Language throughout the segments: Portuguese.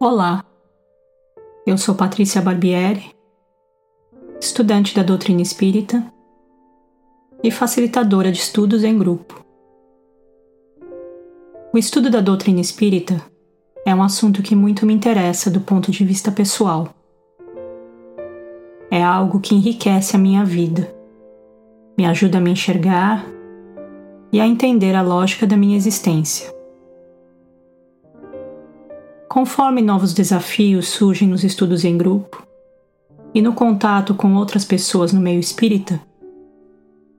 Olá, eu sou Patrícia Barbieri, estudante da doutrina espírita e facilitadora de estudos em grupo. O estudo da doutrina espírita é um assunto que muito me interessa do ponto de vista pessoal. É algo que enriquece a minha vida, me ajuda a me enxergar e a entender a lógica da minha existência. Conforme novos desafios surgem nos estudos em grupo e no contato com outras pessoas no meio espírita,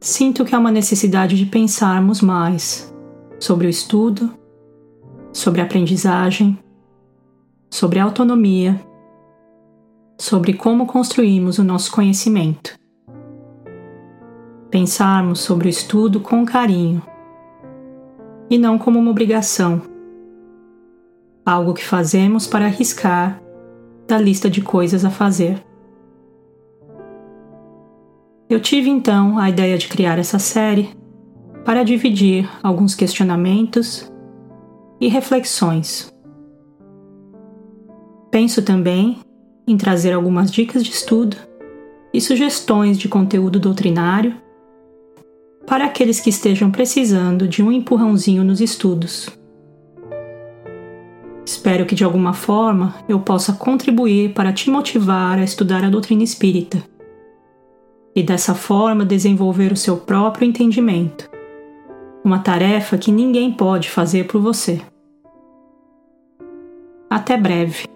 sinto que há uma necessidade de pensarmos mais sobre o estudo, sobre a aprendizagem, sobre a autonomia, sobre como construímos o nosso conhecimento. Pensarmos sobre o estudo com carinho e não como uma obrigação algo que fazemos para arriscar da lista de coisas a fazer. Eu tive então a ideia de criar essa série para dividir alguns questionamentos e reflexões. Penso também em trazer algumas dicas de estudo e sugestões de conteúdo doutrinário para aqueles que estejam precisando de um empurrãozinho nos estudos. Espero que de alguma forma eu possa contribuir para te motivar a estudar a doutrina espírita e dessa forma desenvolver o seu próprio entendimento, uma tarefa que ninguém pode fazer por você. Até breve!